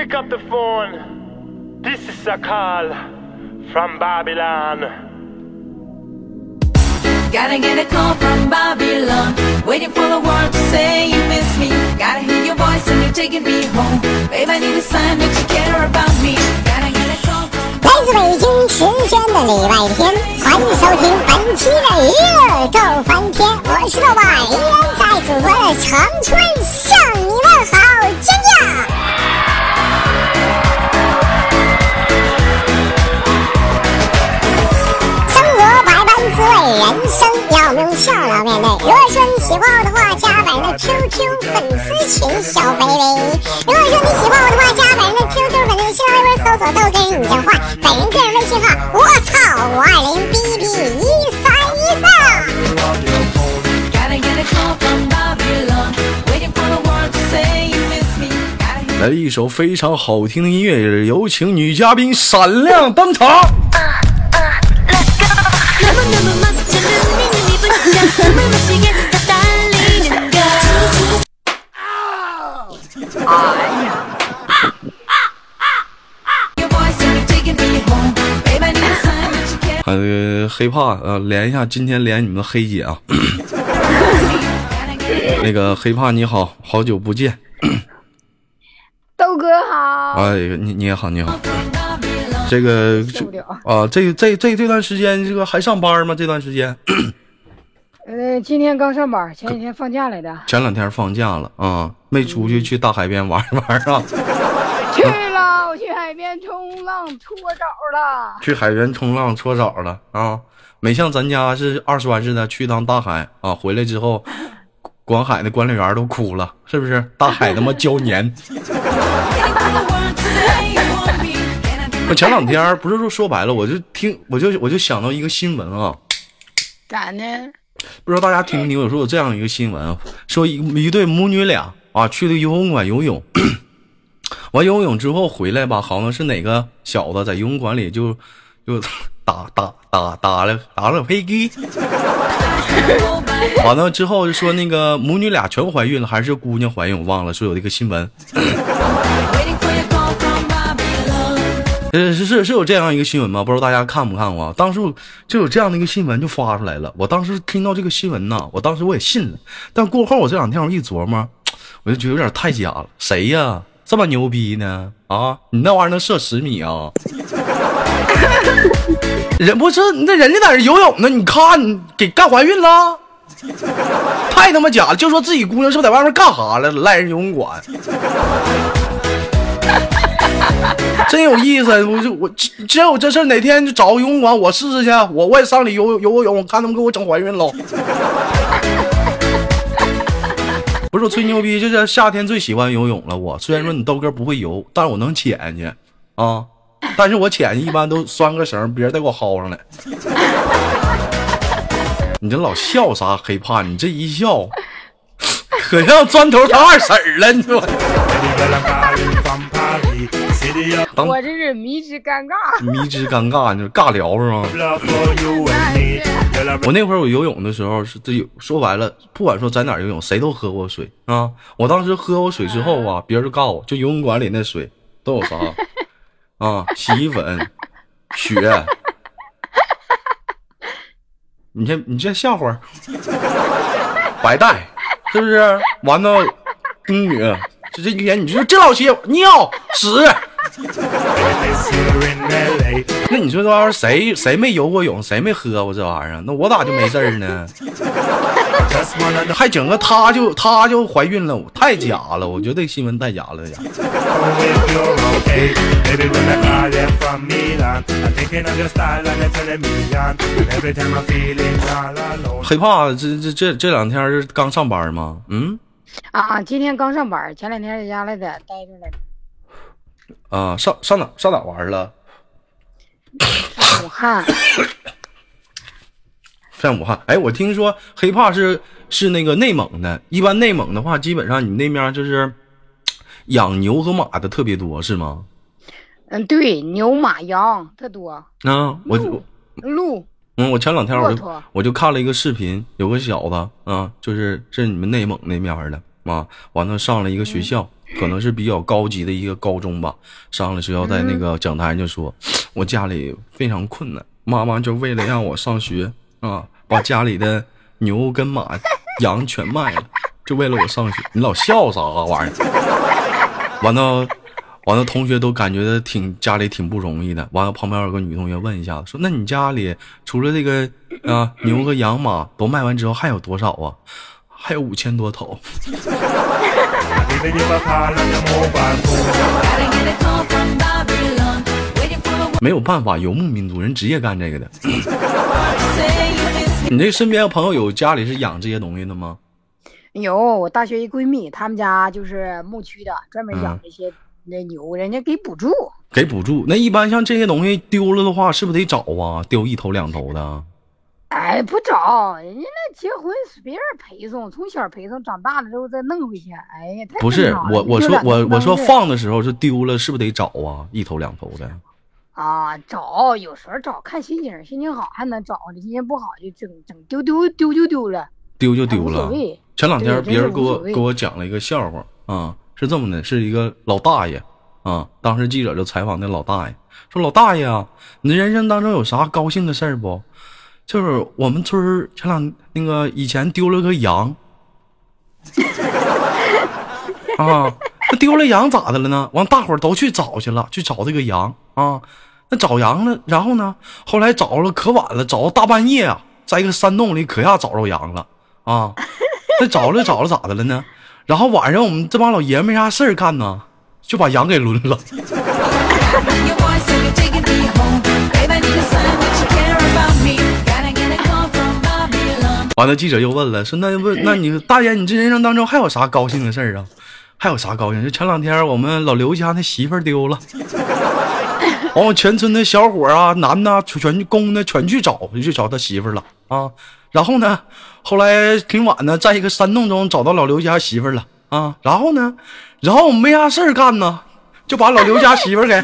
Pick up the phone. This is a call from Babylon. Gotta get a call from Babylon. Waiting for the world to say you miss me. Gotta hear your voice and you're taking me home. Babe, I need a sign that you care about me. Gotta get a call from 来自北京时间的礼拜天，欢迎收听本期的娱乐逗翻天，我是豆瓣，依然在祖国的长春向你问好，尖叫！ 滋味，人生要用笑来面对。如果说你喜欢我的话，加本人的 QQ 粉丝群小飞飞。如果说你喜欢我的话，加本人的 QQ 粉丝新浪微博搜索豆哥你真坏，本人个人微信号我操五二零 B B 一三一三。Gotta get a call from Babylon. Waiting for the world to say you miss me. Gotta hear 来一首非常好听的音乐，有请女嘉宾闪亮登场。呃，黑怕呃，连一下，今天连你们的黑姐啊。那个黑怕你好，好久不见。豆哥好，哎，你你也好，你好。这个。啊，这这这这段时间，这个还上班吗？这段时间呃，今天刚上班，前几天放假来的，前两天放假了啊，没出去去大海边玩一玩啊？去了，我去海边冲浪搓澡了。去海边冲浪搓澡了啊？没像咱家是二栓似的去趟大海啊，回来之后，广海的管理员都哭了，是不是？大海他妈胶黏。我前两天不是说说白了，我就听我就我就想到一个新闻啊，咋呢？不知道大家听没听？有时候有这样一个新闻，说一一对母女俩啊去了游泳馆游泳，完游泳之后回来吧，好像是哪个小子在游泳馆里就就打打打打了打了飞机，完了之后就说那个母女俩全怀孕了，还是姑娘怀孕，我忘了，说有这个新闻，呃，是是是有这样一个新闻吗？不知道大家看不看过？当时就有这样的一个新闻就发出来了。我当时听到这个新闻呢，我当时我也信了。但过后我这两天我一琢磨，我就觉得有点太假了。谁呀？这么牛逼呢？啊，你那玩意儿能射十米啊？人不是那人家在这游泳呢，你看你给干怀孕了，太他妈假了！就说自己姑娘是不是在外面干啥了，赖人游泳馆。真有意思，我就我只有这事儿，哪天就找个游泳馆，我试试去，我我也上里游游个泳，我看他们给我整怀孕喽。不是我吹牛逼，就是夏天最喜欢游泳了。我虽然说你豆哥不会游，但是我能潜去啊。但是我潜去一般都拴个绳，别人再给我薅上来。你这老笑啥？黑怕你这一笑，可像砖头他二婶了，你说。当我这是迷之尴尬。迷之尴尬，你说尬聊是吗？我那会儿我游泳的时候是这有说白了，不管说在哪儿游泳，谁都喝过水啊。我当时喝过水之后啊，别人就告诉我，就游泳馆里那水都有啥 啊，洗衣粉、血。你先你先笑会儿，白带是不是？完了，宫女，这这一天你说这老些尿屎。那你说这玩意儿谁谁没游过泳，谁没喝过这玩意儿？那我咋就没事儿呢？还整个她就她就怀孕了，太假了！我觉得这新闻太假了呀！黑 怕，这这这这两天是刚上班吗？嗯啊啊！今天刚上班，前两天在家来的，待着呢。啊，上上哪上哪玩了？武汉，在武汉。哎，我听说黑怕是是那个内蒙的，一般内蒙的话，基本上你们那边就是养牛和马的特别多，是吗？嗯，对，牛马羊特多，啊，我鹿鹿嗯，我前两天我就我就看了一个视频，有个小子啊，就是是你们内蒙那面的啊，完了上了一个学校，可能是比较高级的一个高中吧。上了学校，在那个讲台就说，我家里非常困难，妈妈就为了让我上学啊，把家里的牛跟马、羊全卖了，就为了我上学。你老笑啥玩意儿？完了。完了，同学都感觉挺家里挺不容易的。完了，旁边有个女同学问一下，说：“那你家里除了这个啊牛和羊马都卖完之后，还有多少啊？还有五千多头。没有办法，游牧民族人职业干这个的。你这身边的朋友有家里是养这些东西的吗？有我大学一闺蜜，他们家就是牧区的，专门养嗯这些那牛，人家给补助。给补助。那一般像这些东西丢了的话，是不是得找啊？丢一头两头的。哎，不找，人家那结婚随便陪送，从小陪送，长大了之后再弄回去。哎呀，太不是我，我说我我说放的时候是丢了，是不是得找啊？一头两头的。啊，找有时候找看心情，心情好还能找，心情不好就整整丢丢丢就丢了，丢就丢了。前两天别人给我给我讲了一个笑话啊，是这么的，是一个老大爷啊，当时记者就采访那老大爷，说老大爷啊，你人生当中有啥高兴的事儿不？就是我们村儿前两那个以前丢了个羊，啊，那丢了羊咋的了呢？完，大伙儿都去找去了，去找这个羊啊。那找羊了，然后呢，后来找了可晚了，找到大半夜啊，在一个山洞里可下找着羊了啊。那找了找了咋的了呢？然后晚上我们这帮老爷们没啥事儿干呢，就把羊给抡了。完了，记者又问了，说那问那你大爷，你这人生当中还有啥高兴的事儿啊？还有啥高兴？就前两天我们老刘家那媳妇儿丢了，完我全村的小伙儿啊，男的啊全全公的全去找，去找他媳妇儿了啊。然后呢，后来挺晚的，在一个山洞中找到老刘家媳妇儿了啊。然后呢，然后我们没啥事儿干呢，就把老刘家媳妇儿给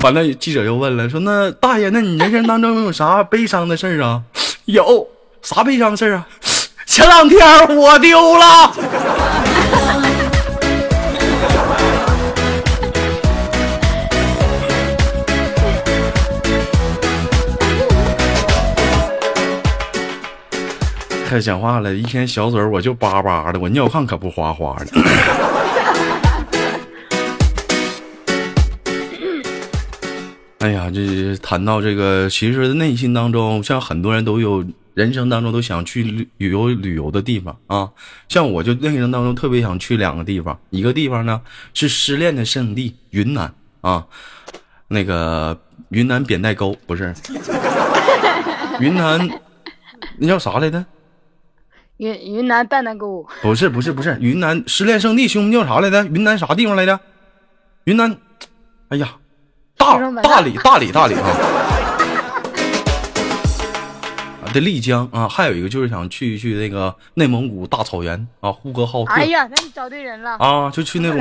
完了，记者又问了，说那大爷，那你人生当中有啥悲伤的事儿啊？有啥悲伤的事儿啊？前两天我丢了。开始讲话了，一天小嘴我就叭叭的，我尿炕可不哗哗的。哎呀，这谈到这个，其实内心当中，像很多人都有人生当中都想去旅旅游旅游的地方啊。像我就内心当中特别想去两个地方，一个地方呢是失恋的圣地云南啊，那个云南扁担沟不是，云南那叫啥来着？云云南蛋蛋沟，不是不是不是，云南失恋圣地，兄弟叫啥来着？云南啥地方来着？云南，哎呀，大理大理大理啊！啊，这丽江啊，还有一个就是想去一去那个内蒙古大草原啊，呼和浩特哎呀，那你找对人了啊，就去那种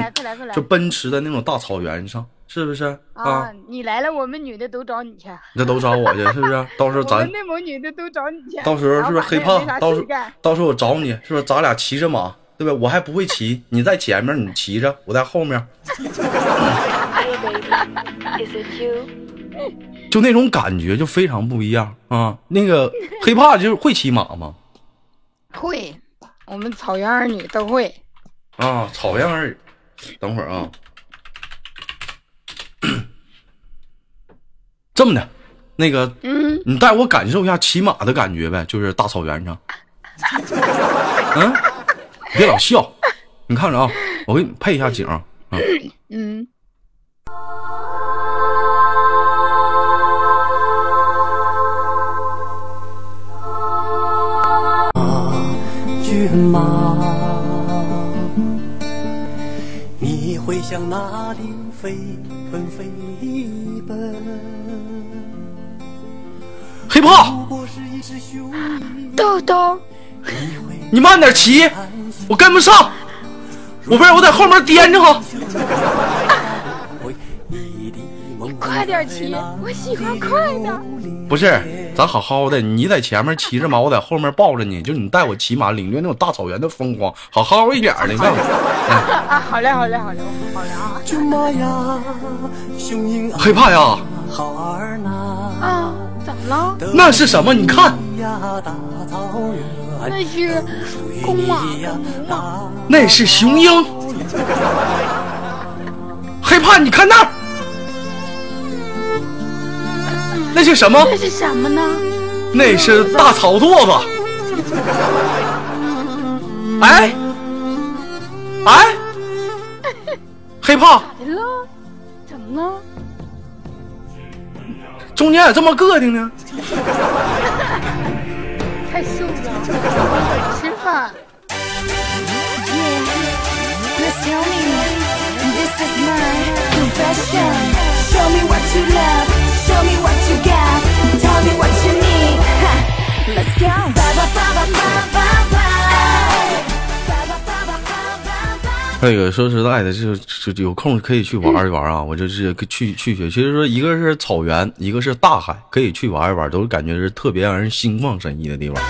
就奔驰的那种大草原上，是不是啊啊！？你来了，我们女的都找你去，这都找我去，是不是？到时候 我咱们内蒙女的都找你去。到时候是不是黑胖？到时候干？到时候我找你，是不是？咱俩骑着马，对吧？我还不会骑，你在前面，你骑着，我在后面。就那种感觉就非常不一样啊！那个黑怕就是会骑马吗？会，我们草原儿女都会。啊，草原儿，等会儿啊，这么的，那个，嗯，你带我感受一下骑马的感觉呗，就是大草原上。嗯，别老笑，你看着啊，我给你配一下景啊。啊嗯，骏马，你会向哪里飞奔飞奔？黑怕，不过是一只雄鹰，豆豆，你慢点骑，我跟不上，我不是我在后面颠着哈。回你快点骑，我喜欢快的。不是，咱好好的，你在前面骑着马，我在后面抱着你，就你带我骑马，领略那种大草原的风光，好好一点的，告诉你。啊，好嘞，好嘞，好嘞，好嘞啊！骏马呀，雄鹰黑怕呀，啊，怎么了？那是什么？你看，那是公马那是雄鹰。黑怕，你看那儿，那是什么？那是什么呢？那是大草垛子。哎，哎，黑怕，咋的了？怎么了？中间咋这么个的呢？太瘦了，吃饭。Please tell me, this is my confession. Show me what you love, got, tell me what you need. Ha, Let's go. Ba ba ba ba ba ba ba. Ba ba ba ba ba ba ba. 那个说实在的，就就有空可以去玩一玩啊！我就是去去去，其实说一个是草原，一个是大海，可以去玩一玩，都是感觉是特别让人心旷神怡的地方。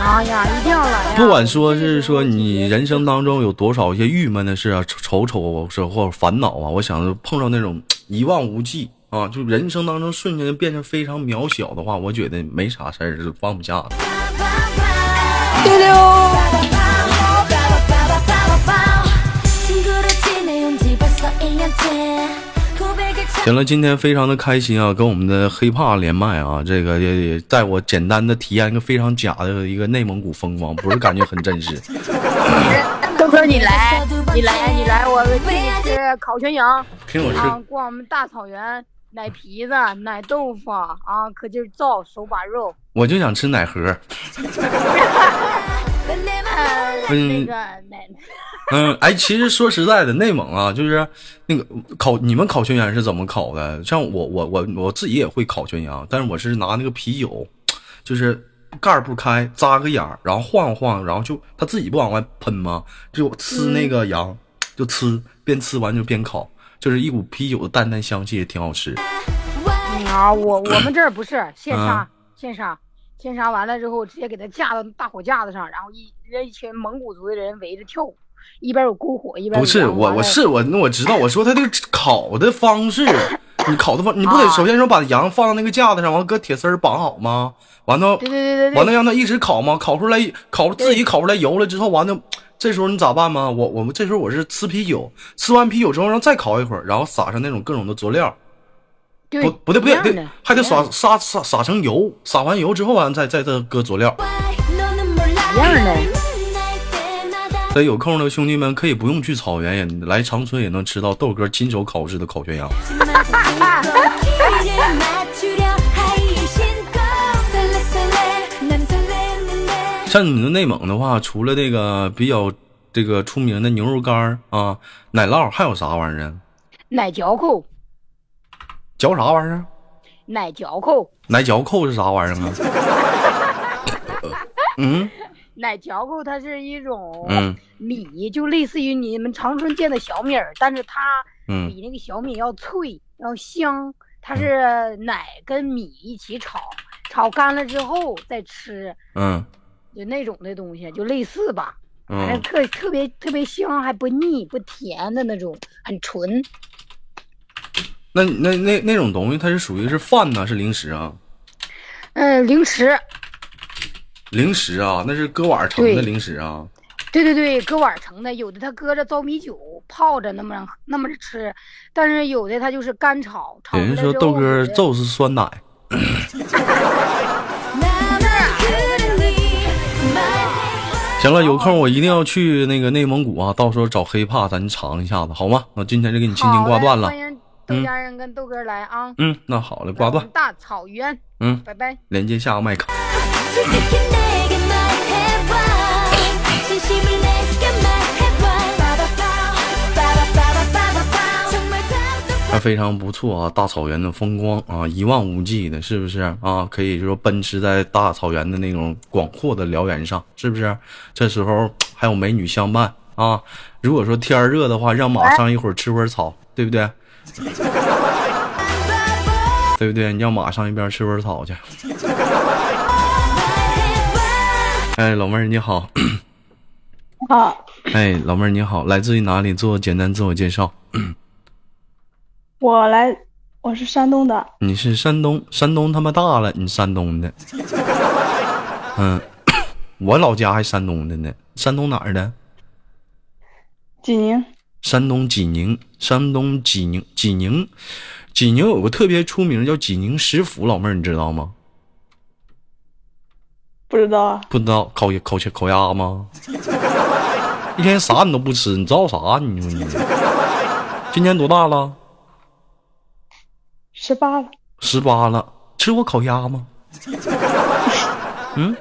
哎呀，一定要来呀！不管说是说你人生当中有多少一些郁闷的事啊、愁愁是或者烦恼啊，我想碰上那种一望无际啊就人生当中瞬间就变成非常渺小的话我觉得没啥事儿是放不下的。行了今天非常的开心啊跟我们的黑怕连麦啊这个也也带我简单的体验一个非常假的一个内蒙古风光不是感觉很真实。豆哥你来你来你来我请你吃烤全羊陪我逛我们大草原奶皮子、奶豆腐啊，可劲儿造手把肉，我就想吃奶盒。呃，嗯那个奶，嗯，哎，其实说实在的，内蒙啊，就是那个烤，你们烤全羊是怎么烤的？像我，我，我，我自己也会烤全羊，但是我是拿那个啤酒，就是盖不开，扎个眼儿，然后晃晃，然后就它自己不往外喷吗？就呲那个羊，就呲，边呲完就边烤，就是一股啤酒的淡淡香气，也挺好吃。啊，我我们这儿不是现嗯杀，现杀，现杀完了之后，直接给它架到大火架子上，然后一人一群蒙古族的人围着跳舞，一边有篝火，一边有不是我，我是我，那我知道。我说它这个烤的方式，你烤的方，你不得啊首先说把羊放到那个架子上，完搁铁丝绑好吗？完了，对对对对对完了让它一直烤吗？烤出来，烤自己烤出来油了之后，完了，这时候你咋办吗？我我们这时候我是吃啤酒，吃完啤酒之后让再烤一会儿，然后撒上那种各种的佐料，不不对不对，还得撒撒撒撒成油，撒完油之后完再再再搁佐料，一样的。这有空的兄弟们可以不用去草原，也来长春也能吃到豆哥亲手烤制的烤全羊。像你们内蒙的话，除了这个比较这个出名的牛肉干儿啊、奶酪，还有啥玩意儿啊？奶嚼扣，嚼啥玩意儿？奶嚼扣，奶嚼扣是啥玩意儿啊？嗯奶嚼扣它是一种嗯米，就类似于你们长春见的小米儿，但是它嗯比那个小米要脆要香。它是奶跟米一起炒，炒干了之后再吃，嗯就那种的东西，就类似吧。反正嗯，特特别特别香，还不腻不甜的那种，很纯。那那那那种东西，它是属于是饭呢，是零食啊？嗯，零食，零食啊，那是搁碗盛的零食啊。对对对，搁碗盛的，有的他搁着糟米酒泡着那么那么着吃，但是有的他就是干炒，炒有人说豆哥就是酸奶，行了，有空我一定要去那个内蒙古啊，到时候找黑怕咱尝一下子，好吗？那今天就给你轻轻挂断了欢迎豆家人跟豆哥来啊，嗯，那好嘞，挂断。大草原，嗯，拜拜。连接下个麦克。非常不错啊，大草原的风光啊，一望无际的，是不是啊？可以说奔驰在大草原的那种广阔的辽原上，是不是？这时候还有美女相伴啊。如果说天热的话，让马上一会儿吃会儿草，对不对？对不对？你让马上一边吃会儿草去。哎，老妹儿你好。好，哎，老妹儿你好，来自于哪里？做简单自我介绍。我来，我是山东的，你是山东，山东他妈大了，你山东的。嗯，我老家还山东的呢，山东哪儿的？济宁。山东济宁，山东济宁，济宁，济宁有个特别出名叫济宁食府，老妹儿你知道吗？不知道啊，不知道烤烤烤烤鸭吗？一天啥你都不吃，你知道啥？你说你今年多大了？十八了。十八了吃过烤鸭吗？嗯？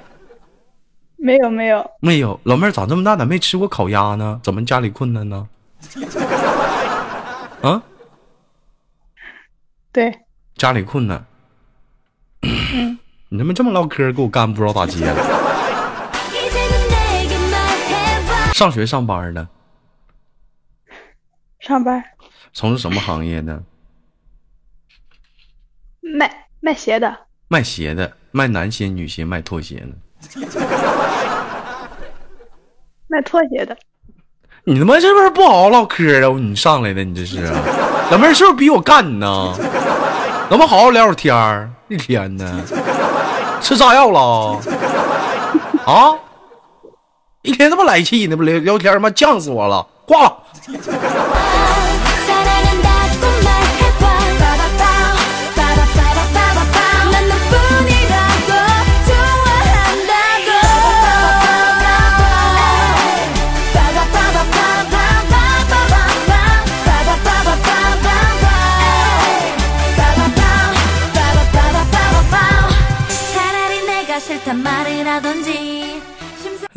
没有没有。没有老妹儿长这么大咋没吃过烤鸭呢？怎么家里困难呢？啊？对。家里困难 你他妈这么唠嗑给我干不知道打接了 上学上班的上班。从事什么行业呢？卖卖鞋的，卖鞋的，卖男鞋、女鞋，卖拖鞋的。卖拖鞋的，你他妈是不是不好好唠嗑啊？你上来的，你这是啊？老妹儿是不是逼我干你呢？能不能好好聊会儿天儿？一天呢，吃炸药了？啊？一天他妈来气呢，不聊聊天他妈犟死我了，挂了。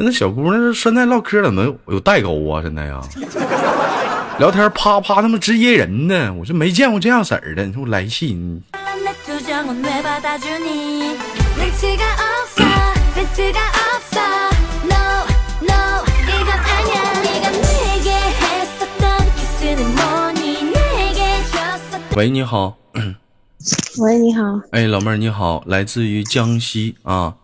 那小姑娘现在唠嗑怎么有,有代沟啊？现在呀，聊天啪啪他妈直接人呢，我就没见过这样式儿的，你说我来气。喂，你好。喂，你好。哎，老妹儿，你好，来自于江西啊。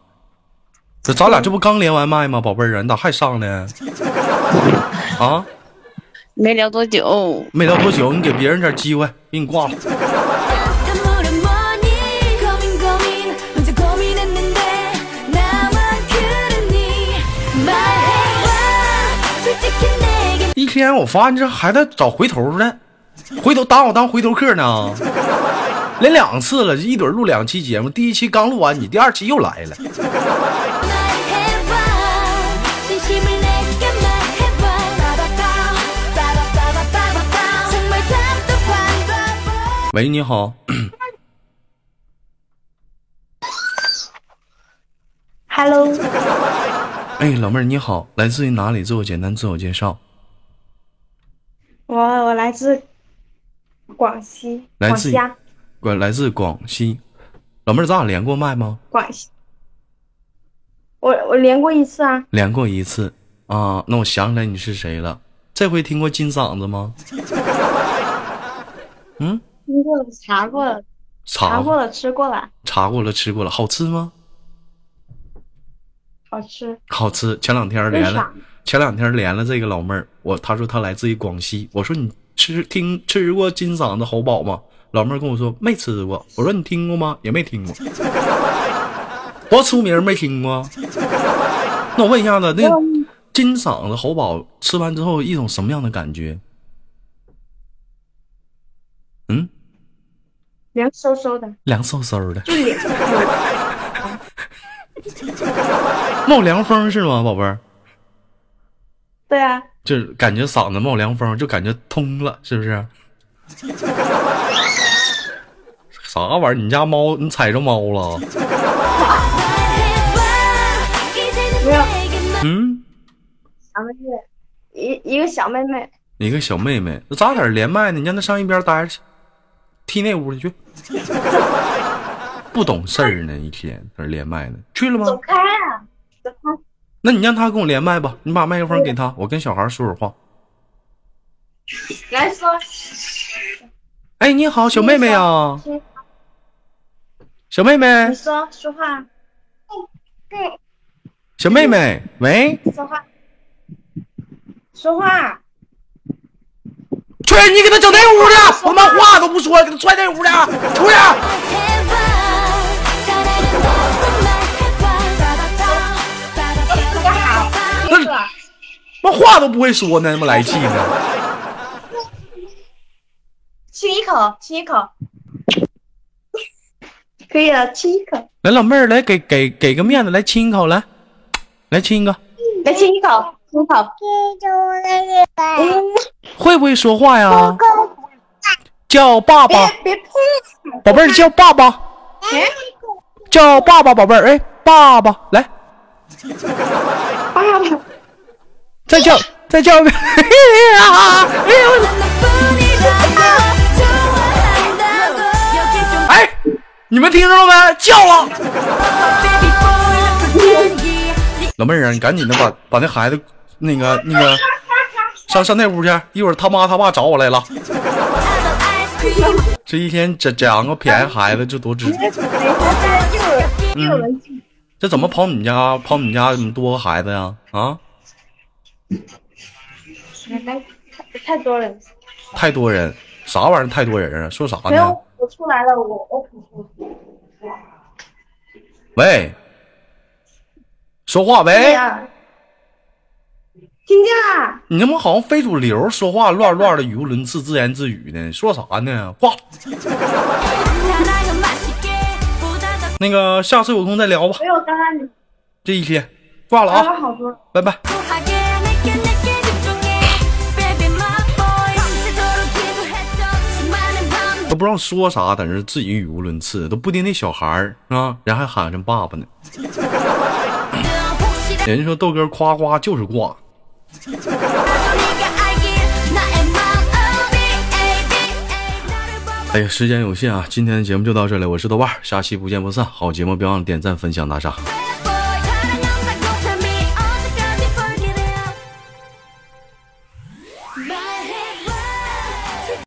这咱俩这不刚连完麦吗，宝贝儿啊，你咋还上呢？啊？没聊多久。没聊多久，你给别人点机会，给你挂了。一天，我发现这还在找回头呢，回头打我当回头客呢，连两次了，一准录两期节目，第一期刚录完你，第二期又来了。喂，你好，Hello，哎，老妹儿你好，来自于哪里？自我简单自我介绍。我我来自广西，来自于广西啊，广来自广西，老妹儿，咱俩连过麦吗？广西。我我连过一次啊，连过一次啊，那我想起来你是谁了。这回听过金嗓子吗？嗯，听过了，查过了，查查过了，吃过了，查过了，吃过了，好吃吗？好吃。好吃。前两天连了，前两天连了这个老妹儿，我她说她来自于广西，我说你吃听吃过金嗓子喉宝吗？老妹儿跟我说没吃过，我说你听过吗？也没听过。多出名没听过？那我问一下子，那金嗓子喉宝吃完之后一种什么样的感觉？嗯，凉飕飕的，凉飕飕的，就脸上 冒凉风是吗，宝贝儿？对啊，就是感觉嗓子冒凉风，就感觉通了，是不是？啥玩意儿？你家猫你踩着猫了？没有嗯，小妹妹，一一个小妹妹，一个小妹妹，那咋在这连麦呢？你让她上一边待着去，踢那屋里去。不懂事儿呢，一天在这连麦呢，去了吗？走开啊，走开。那你让他跟我连麦吧，你把麦克风给他，我跟小孩说会儿话。来说，哎，你好，小妹妹啊，小妹妹你，说说话。小妹妹，喂，说话，说话，去你给他整那屋去！我他妈话都不说，给他踹那屋去，出去！那妈话都不会说呢，那么来气呢？亲一口，亲一口，可以了，亲一口，来，老妹儿，来给给给个面子，来亲一口，来，来亲一个，来亲一口，亲一口，嗯，会不会说话呀？叫爸爸，宝贝儿叫爸爸，叫爸爸，宝贝儿，哎，爸爸，来，爸爸，再叫，再叫。一 遍，哎你们听着了没？叫了。老妹儿啊，你赶紧的把把那孩子那个那个上上那屋去，一会儿他妈他爸找我来了。这一天捡捡个便宜孩子，这多值。嗯，这怎么跑你家跑你家怎么多个孩子呀？啊，来，太多人，太多人，啥玩意儿？太多人啊？说啥呢没有？，我出来了，我我不出，喂，说话喂，听见了，你他妈好像非主流，说话乱乱的，语无伦次，自言自语呢，说啥呢？挂。那个下次有空再聊吧，没有，刚刚你这一天挂了啊，好多，拜拜。都不知道说啥，在这自己语无伦次，都不听那小孩儿啊，人还喊上爸爸呢。人家说豆哥夸夸就是挂，哎呀，时间有限啊，今天的节目就到这里，我是豆瓣，下期不见不散。好节目别忘了点赞、分享、打赏。